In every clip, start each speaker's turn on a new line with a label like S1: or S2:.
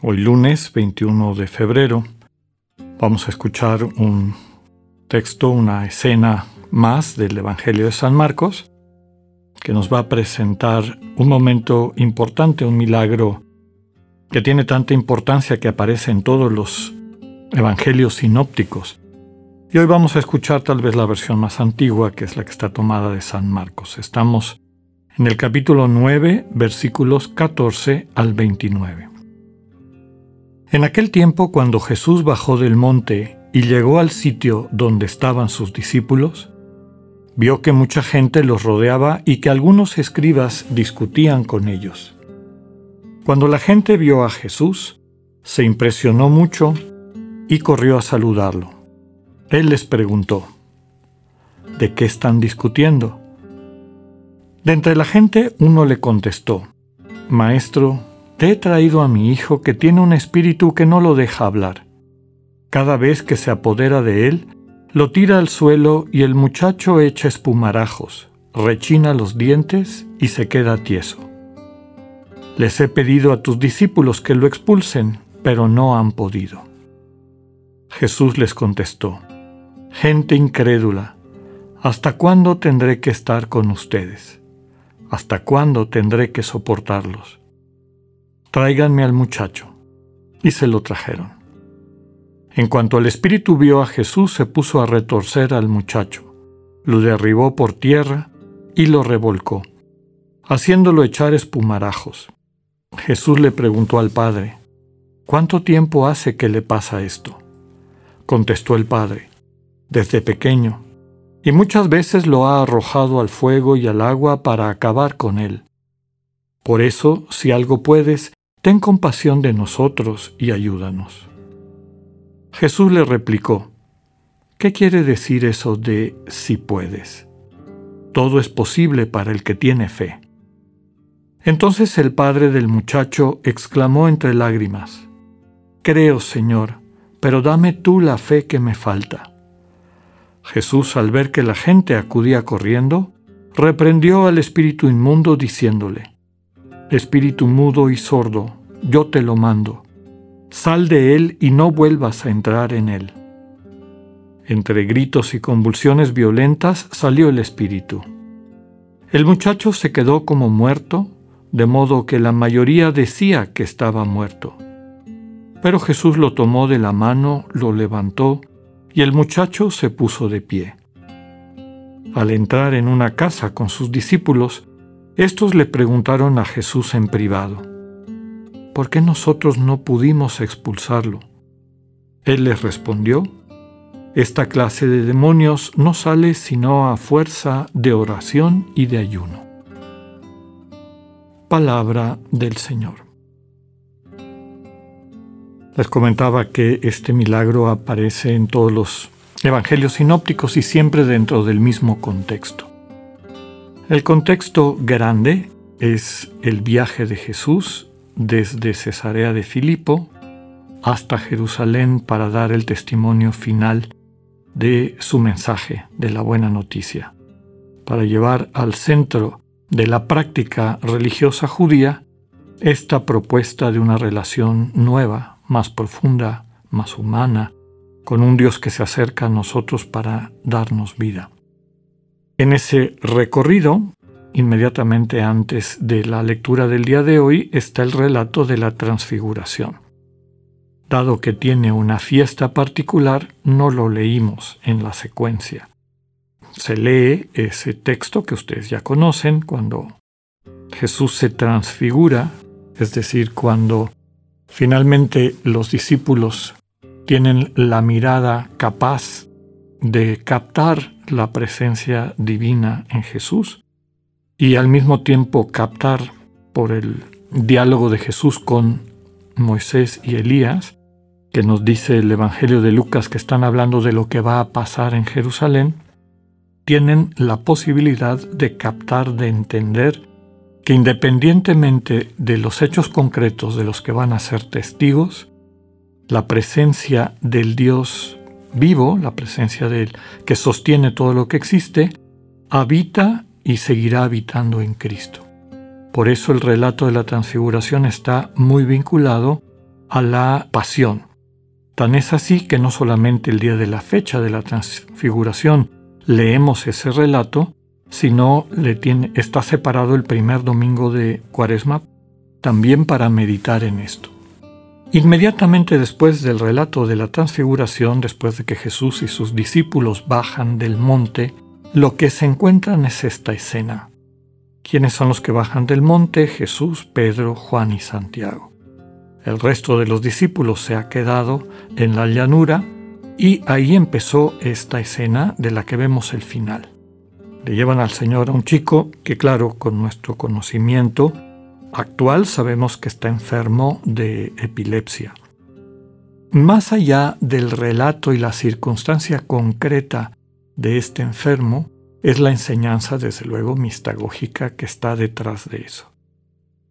S1: Hoy lunes 21 de febrero vamos a escuchar un texto, una escena más del Evangelio de San Marcos que nos va a presentar un momento importante, un milagro que tiene tanta importancia que aparece en todos los evangelios sinópticos y hoy vamos a escuchar tal vez la versión más antigua, que es la que está tomada de San Marcos. Estamos en el capítulo 9, versículos 14 al 29. En aquel tiempo, cuando Jesús bajó del monte y llegó al sitio donde estaban sus discípulos, vio que mucha gente los rodeaba y que algunos escribas discutían con ellos. Cuando la gente vio a Jesús, se impresionó mucho y corrió a saludarlo. Él les preguntó, ¿de qué están discutiendo? De entre la gente uno le contestó, Maestro, te he traído a mi hijo que tiene un espíritu que no lo deja hablar. Cada vez que se apodera de él, lo tira al suelo y el muchacho echa espumarajos, rechina los dientes y se queda tieso. Les he pedido a tus discípulos que lo expulsen, pero no han podido. Jesús les contestó, Gente incrédula, ¿hasta cuándo tendré que estar con ustedes? ¿Hasta cuándo tendré que soportarlos? Tráiganme al muchacho. Y se lo trajeron. En cuanto el espíritu vio a Jesús, se puso a retorcer al muchacho, lo derribó por tierra y lo revolcó, haciéndolo echar espumarajos. Jesús le preguntó al padre, ¿Cuánto tiempo hace que le pasa esto? Contestó el padre, desde pequeño, y muchas veces lo ha arrojado al fuego y al agua para acabar con él. Por eso, si algo puedes, ten compasión de nosotros y ayúdanos. Jesús le replicó, ¿qué quiere decir eso de si puedes? Todo es posible para el que tiene fe. Entonces el padre del muchacho exclamó entre lágrimas, Creo, Señor, pero dame tú la fe que me falta. Jesús, al ver que la gente acudía corriendo, reprendió al espíritu inmundo diciéndole, Espíritu mudo y sordo, yo te lo mando, sal de él y no vuelvas a entrar en él. Entre gritos y convulsiones violentas salió el espíritu. El muchacho se quedó como muerto, de modo que la mayoría decía que estaba muerto. Pero Jesús lo tomó de la mano, lo levantó y el muchacho se puso de pie. Al entrar en una casa con sus discípulos, estos le preguntaron a Jesús en privado, ¿por qué nosotros no pudimos expulsarlo? Él les respondió, esta clase de demonios no sale sino a fuerza de oración y de ayuno. Palabra del Señor. Les comentaba que este milagro aparece en todos los evangelios sinópticos y siempre dentro del mismo contexto. El contexto grande es el viaje de Jesús desde Cesarea de Filipo hasta Jerusalén para dar el testimonio final de su mensaje, de la buena noticia, para llevar al centro de la práctica religiosa judía esta propuesta de una relación nueva, más profunda, más humana, con un Dios que se acerca a nosotros para darnos vida. En ese recorrido, inmediatamente antes de la lectura del día de hoy, está el relato de la transfiguración. Dado que tiene una fiesta particular, no lo leímos en la secuencia. Se lee ese texto que ustedes ya conocen cuando Jesús se transfigura, es decir, cuando Finalmente, los discípulos tienen la mirada capaz de captar la presencia divina en Jesús y al mismo tiempo captar por el diálogo de Jesús con Moisés y Elías que nos dice el Evangelio de Lucas que están hablando de lo que va a pasar en Jerusalén, tienen la posibilidad de captar, de entender que independientemente de los hechos concretos de los que van a ser testigos, la presencia del Dios vivo, la presencia del que sostiene todo lo que existe, habita y seguirá habitando en Cristo. Por eso el relato de la transfiguración está muy vinculado a la pasión. Tan es así que no solamente el día de la fecha de la transfiguración leemos ese relato, sino le tiene, está separado el primer domingo de Cuaresma también para meditar en esto. Inmediatamente después del relato de la transfiguración, después de que Jesús y sus discípulos bajan del monte, lo que se encuentran es esta escena. ¿Quiénes son los que bajan del monte? Jesús, Pedro, Juan y Santiago. El resto de los discípulos se ha quedado en la llanura y ahí empezó esta escena de la que vemos el final. Le llevan al Señor a un chico que claro, con nuestro conocimiento actual sabemos que está enfermo de epilepsia. Más allá del relato y la circunstancia concreta de este enfermo, es la enseñanza, desde luego, mistagógica que está detrás de eso.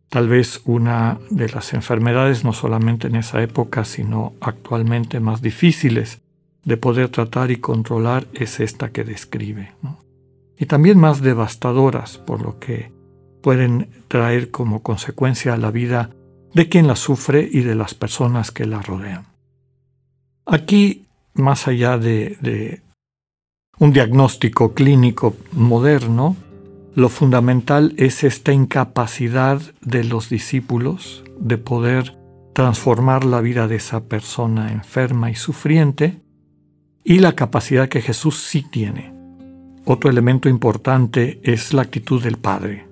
S1: Tal vez una de las enfermedades, no solamente en esa época, sino actualmente más difíciles de poder tratar y controlar, es esta que describe. Y también más devastadoras, por lo que pueden traer como consecuencia a la vida de quien la sufre y de las personas que la rodean. Aquí, más allá de, de un diagnóstico clínico moderno, lo fundamental es esta incapacidad de los discípulos de poder transformar la vida de esa persona enferma y sufriente y la capacidad que Jesús sí tiene. Otro elemento importante es la actitud del Padre.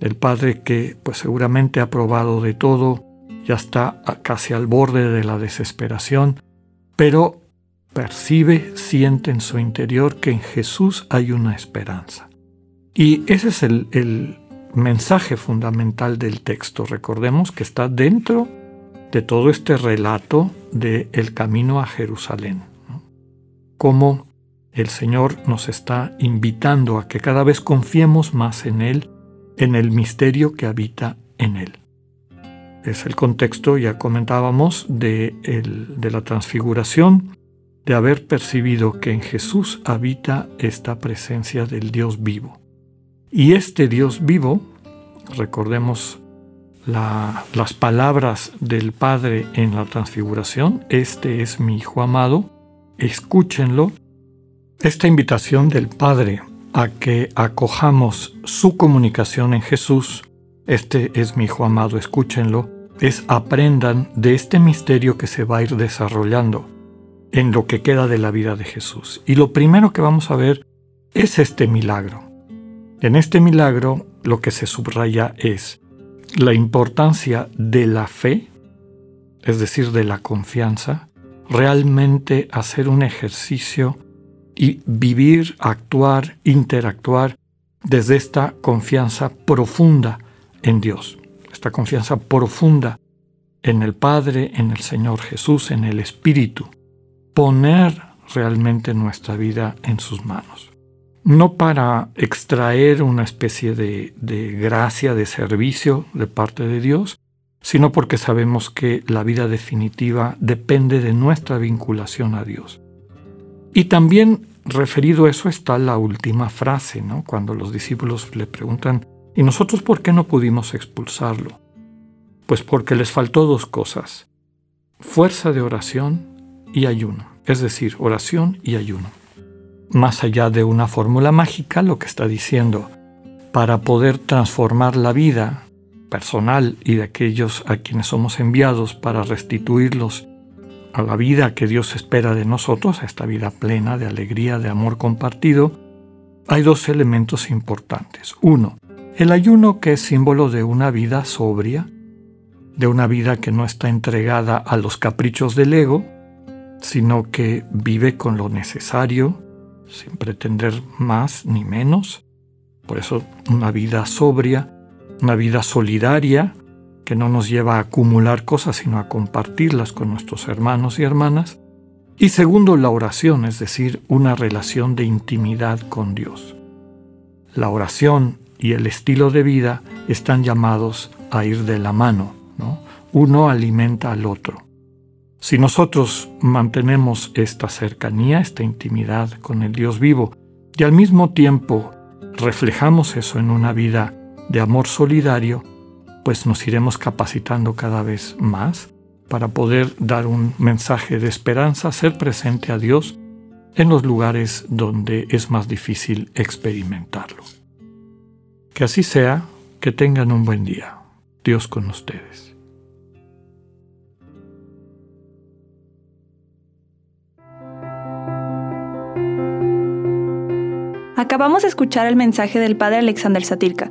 S1: El Padre que pues seguramente ha probado de todo, ya está casi al borde de la desesperación, pero percibe, siente en su interior que en Jesús hay una esperanza. Y ese es el, mensaje fundamental del texto. Recordemos que está dentro de todo este relato del el camino a Jerusalén. Cómo el Señor nos está invitando a que cada vez confiemos más en Él, en el misterio que habita en Él. Es el contexto, ya comentábamos, de, de la transfiguración, de haber percibido que en Jesús habita esta presencia del Dios vivo. Y este Dios vivo, recordemos las palabras del Padre en la transfiguración, este es mi Hijo amado, escúchenlo. Esta invitación del Padre a que acojamos su comunicación en Jesús, este es mi Hijo amado, escúchenlo, es aprendan de este misterio que se va a ir desarrollando en lo que queda de la vida de Jesús. Y lo primero que vamos a ver es este milagro. En este milagro lo que se subraya es la importancia de la fe, es decir, de la confianza, realmente hacer un ejercicio y vivir, actuar, interactuar desde esta confianza profunda en Dios, esta confianza profunda en el Padre, en el Señor Jesús, en el Espíritu poner realmente nuestra vida en sus manos. No para extraer una especie de, gracia, de servicio de parte de Dios, sino porque sabemos que la vida definitiva depende de nuestra vinculación a Dios. Y también referido a eso está la última frase, ¿no? Cuando los discípulos le preguntan, ¿y nosotros por qué no pudimos expulsarlo? Pues porque les faltó dos cosas, fuerza de oración y ayuno, es decir, oración y ayuno. Más allá de una fórmula mágica, lo que está diciendo, para poder transformar la vida personal y de aquellos a quienes somos enviados para restituirlos a la vida que Dios espera de nosotros, a esta vida plena de alegría, de amor compartido, hay dos elementos importantes. Uno, el ayuno que es símbolo de una vida sobria, de una vida que no está entregada a los caprichos del ego, sino que vive con lo necesario, sin pretender más ni menos. Por eso una vida sobria, una vida solidaria, que no nos lleva a acumular cosas, sino a compartirlas con nuestros hermanos y hermanas. Y segundo, la oración, es decir, una relación de intimidad con Dios. La oración y el estilo de vida están llamados a ir de la mano, ¿no? Uno alimenta al otro. Si nosotros mantenemos esta cercanía, esta intimidad con el Dios vivo, y al mismo tiempo reflejamos eso en una vida de amor solidario, pues nos iremos capacitando cada vez más para poder dar un mensaje de esperanza, ser presente a Dios en los lugares donde es más difícil experimentarlo. Que así sea, que tengan un buen día. Dios con ustedes.
S2: Acabamos de escuchar el mensaje del Padre Alexander Satirka.